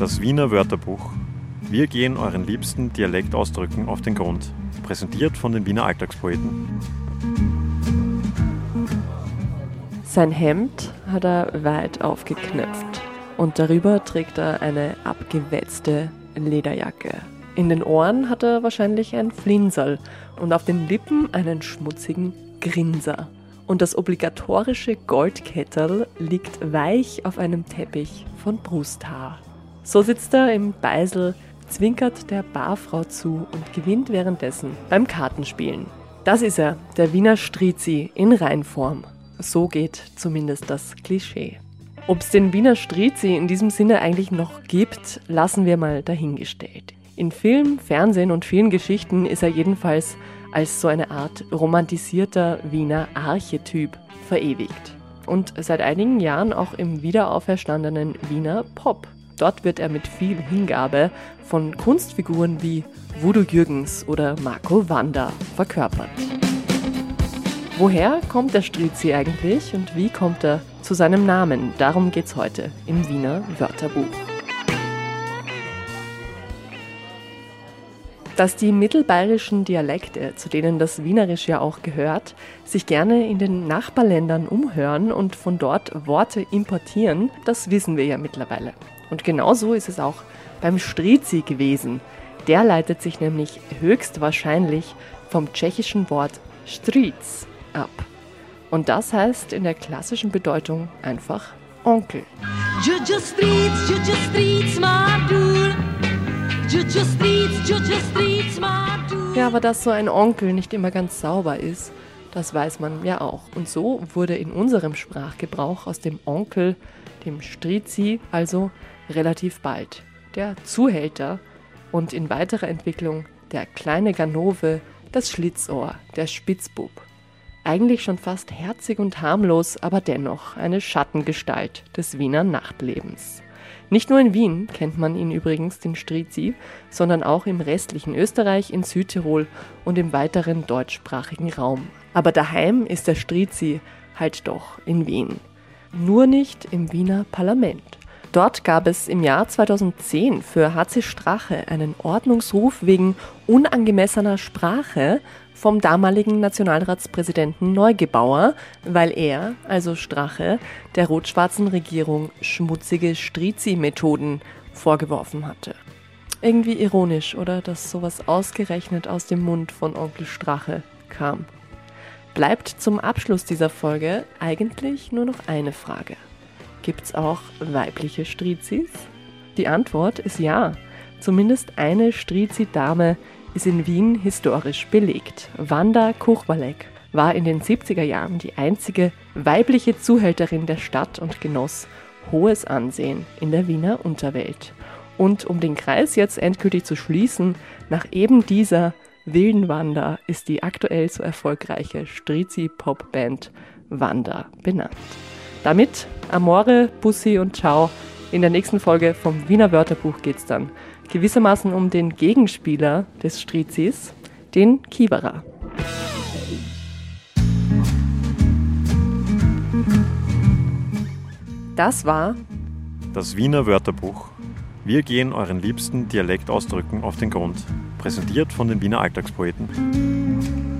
Das Wiener Wörterbuch. Wir gehen euren liebsten Dialektausdrücken auf den Grund. Präsentiert von den Wiener Alltagspoeten. Sein Hemd hat er weit aufgeknöpft und darüber trägt er eine abgewetzte Lederjacke. In den Ohren hat er wahrscheinlich ein Flinserl und auf den Lippen einen schmutzigen Grinser. Und das obligatorische Goldketterl liegt weich auf einem Teppich von Brusthaar. So sitzt er im Beisel, zwinkert der Barfrau zu und gewinnt währenddessen beim Kartenspielen. Das ist er, der Wiener Strizi in Reinform. So geht zumindest das Klischee. Ob es den Wiener Strizi in diesem Sinne eigentlich noch gibt, lassen wir mal dahingestellt. In Film, Fernsehen und vielen Geschichten ist er jedenfalls als so eine Art romantisierter Wiener Archetyp verewigt. Und seit einigen Jahren auch im wiederauferstandenen Wiener Pop. Dort wird er mit viel Hingabe von Kunstfiguren wie Voodoo Jürgens oder Marco Wanda verkörpert. Woher kommt der Strizi eigentlich und wie kommt er zu seinem Namen? Darum geht's heute im Wiener Wörterbuch. Dass die mittelbayerischen Dialekte, zu denen das Wienerisch ja auch gehört, sich gerne in den Nachbarländern umhören und von dort Worte importieren, das wissen wir ja mittlerweile. Und genauso ist es auch beim Strizi gewesen. Der leitet sich nämlich höchstwahrscheinlich vom tschechischen Wort Striz ab. Und das heißt in der klassischen Bedeutung einfach Onkel. Ja, aber dass so ein Onkel nicht immer ganz sauber ist, das weiß man ja auch. Und so wurde in unserem Sprachgebrauch aus dem Onkel, dem Strizi, also relativ bald der Zuhälter und in weiterer Entwicklung der kleine Ganove, das Schlitzohr, der Spitzbub. Eigentlich schon fast herzig und harmlos, aber dennoch eine Schattengestalt des Wiener Nachtlebens. Nicht nur in Wien kennt man ihn übrigens, den Strizi, sondern auch im restlichen Österreich, in Südtirol und im weiteren deutschsprachigen Raum. Aber daheim ist der Strizi halt doch in Wien. Nur nicht im Wiener Parlament. Dort gab es im Jahr 2010 für HC Strache einen Ordnungsruf wegen unangemessener Sprache vom damaligen Nationalratspräsidenten Neugebauer, weil er, also Strache, der rot-schwarzen Regierung schmutzige Strizi-Methoden vorgeworfen hatte. Irgendwie ironisch, oder, dass sowas ausgerechnet aus dem Mund von Onkel Strache kam. Bleibt zum Abschluss dieser Folge eigentlich nur noch eine Frage. Gibt es auch weibliche Strizis? Die Antwort ist ja. Zumindest eine Strizi-Dame ist in Wien historisch belegt. Wanda Kuchwalek war in den 70er Jahren die einzige weibliche Zuhälterin der Stadt und genoss hohes Ansehen in der Wiener Unterwelt. Und um den Kreis jetzt endgültig zu schließen, nach eben dieser wilden Wanda ist die aktuell so erfolgreiche Strizi-Pop-Band Wanda benannt. Damit Amore, Bussi und Ciao. In der nächsten Folge vom Wiener Wörterbuch geht es dann gewissermaßen um den Gegenspieler des Strizis, den Kiewerer. Das war das Wiener Wörterbuch. Wir gehen euren liebsten Dialektausdrücken auf den Grund. Präsentiert von den Wiener Alltagspoeten.